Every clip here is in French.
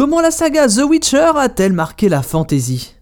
Comment la saga The Witcher a-t-elle marqué la fantasy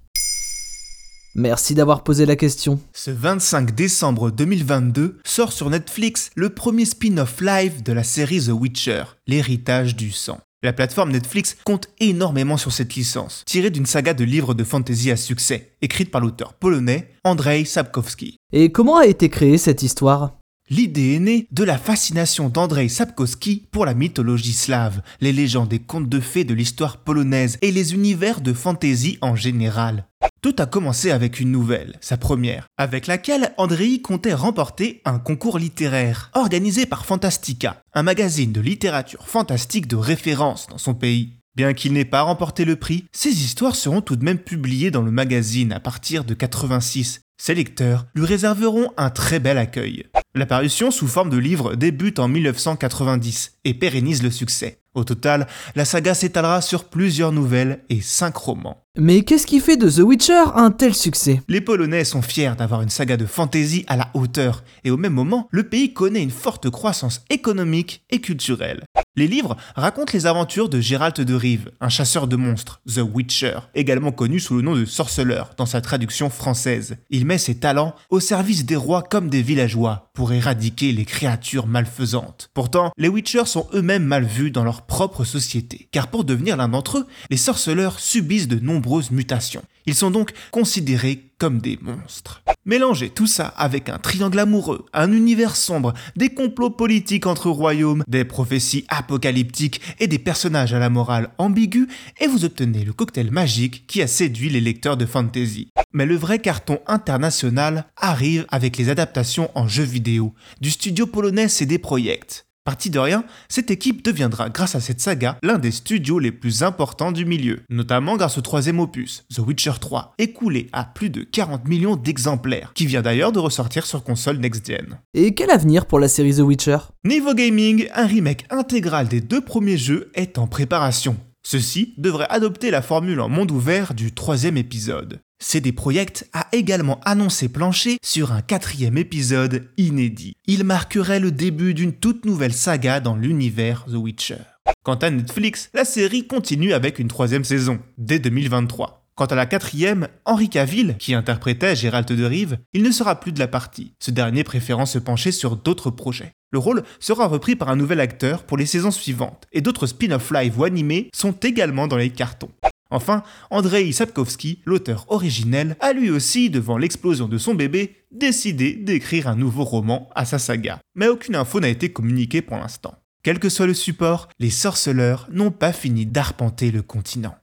Merci d'avoir posé la question. Ce 25 décembre 2022 sort sur Netflix le premier spin-off live de la série The Witcher, l'héritage du sang. La plateforme Netflix compte énormément sur cette licence, tirée d'une saga de livres de fantasy à succès, écrite par l'auteur polonais Andrzej Sapkowski. Et comment a été créée cette histoire? L'idée est née de la fascination d'Andrzej Sapkowski pour la mythologie slave, les légendes et contes de fées de l'histoire polonaise et les univers de fantasy en général. Tout a commencé avec une nouvelle, sa première, avec laquelle Andrei comptait remporter un concours littéraire organisé par Fantastica, un magazine de littérature fantastique de référence dans son pays. Bien qu'il n'ait pas remporté le prix, ses histoires seront tout de même publiées dans le magazine à partir de 86. Ses lecteurs lui réserveront un très bel accueil. L'apparition sous forme de livre débute en 1990 et pérennise le succès. Au total, la saga s'étalera sur plusieurs nouvelles et cinq romans. Mais qu'est-ce qui fait de The Witcher un tel succès? Les Polonais sont fiers d'avoir une saga de fantasy à la hauteur, et au même moment, le pays connaît une forte croissance économique et culturelle. Les livres racontent les aventures de Gérald de Rive, un chasseur de monstres, The Witcher, également connu sous le nom de sorceleur dans sa traduction française. Il met ses talents au service des rois comme des villageois pour éradiquer les créatures malfaisantes. Pourtant, les Witchers sont eux-mêmes mal vus dans leur propre société, car pour devenir l'un d'entre eux, les sorceleurs subissent de nombreuses mutations. Ils sont donc considérés comme des monstres. Mélangez tout ça avec un triangle amoureux, un univers sombre, des complots politiques entre royaumes, des prophéties apocalyptiques et des personnages à la morale ambiguë, et vous obtenez le cocktail magique qui a séduit les lecteurs de fantasy. Mais le vrai carton international arrive avec les adaptations en jeux vidéo du studio polonais CD Projekt. Parti de rien, cette équipe deviendra, grâce à cette saga, l'un des studios les plus importants du milieu, notamment grâce au troisième opus, The Witcher 3, écoulé à plus de 40 millions d'exemplaires, qui vient d'ailleurs de ressortir sur console next-gen. Et quel avenir pour la série The Witcher? Niveau gaming, un remake intégral des deux premiers jeux est en préparation. Ceci devrait adopter la formule en monde ouvert du troisième épisode. CD Projekt a également annoncé plancher sur un quatrième épisode inédit. Il marquerait le début d'une toute nouvelle saga dans l'univers The Witcher. Quant à Netflix, la série continue avec une troisième saison, dès 2023. Quant à la quatrième, Henri Cavill, qui interprétait Gérald de Rive, il ne sera plus de la partie, ce dernier préférant se pencher sur d'autres projets. Le rôle sera repris par un nouvel acteur pour les saisons suivantes, et d'autres spin-off live ou animés sont également dans les cartons. Enfin, Andrei Sapkowski, l'auteur originel, a lui aussi, devant l'explosion de son bébé, décidé d'écrire un nouveau roman à sa saga. Mais aucune info n'a été communiquée pour l'instant. Quel que soit le support, les sorceleurs n'ont pas fini d'arpenter le continent.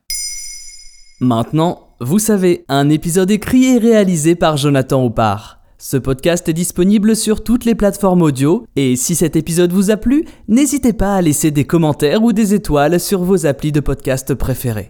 Maintenant, vous savez, un épisode écrit et réalisé par Jonathan Oppard. Ce podcast est disponible sur toutes les plateformes audio et si cet épisode vous a plu, n'hésitez pas à laisser des commentaires ou des étoiles sur vos applis de podcast préférés.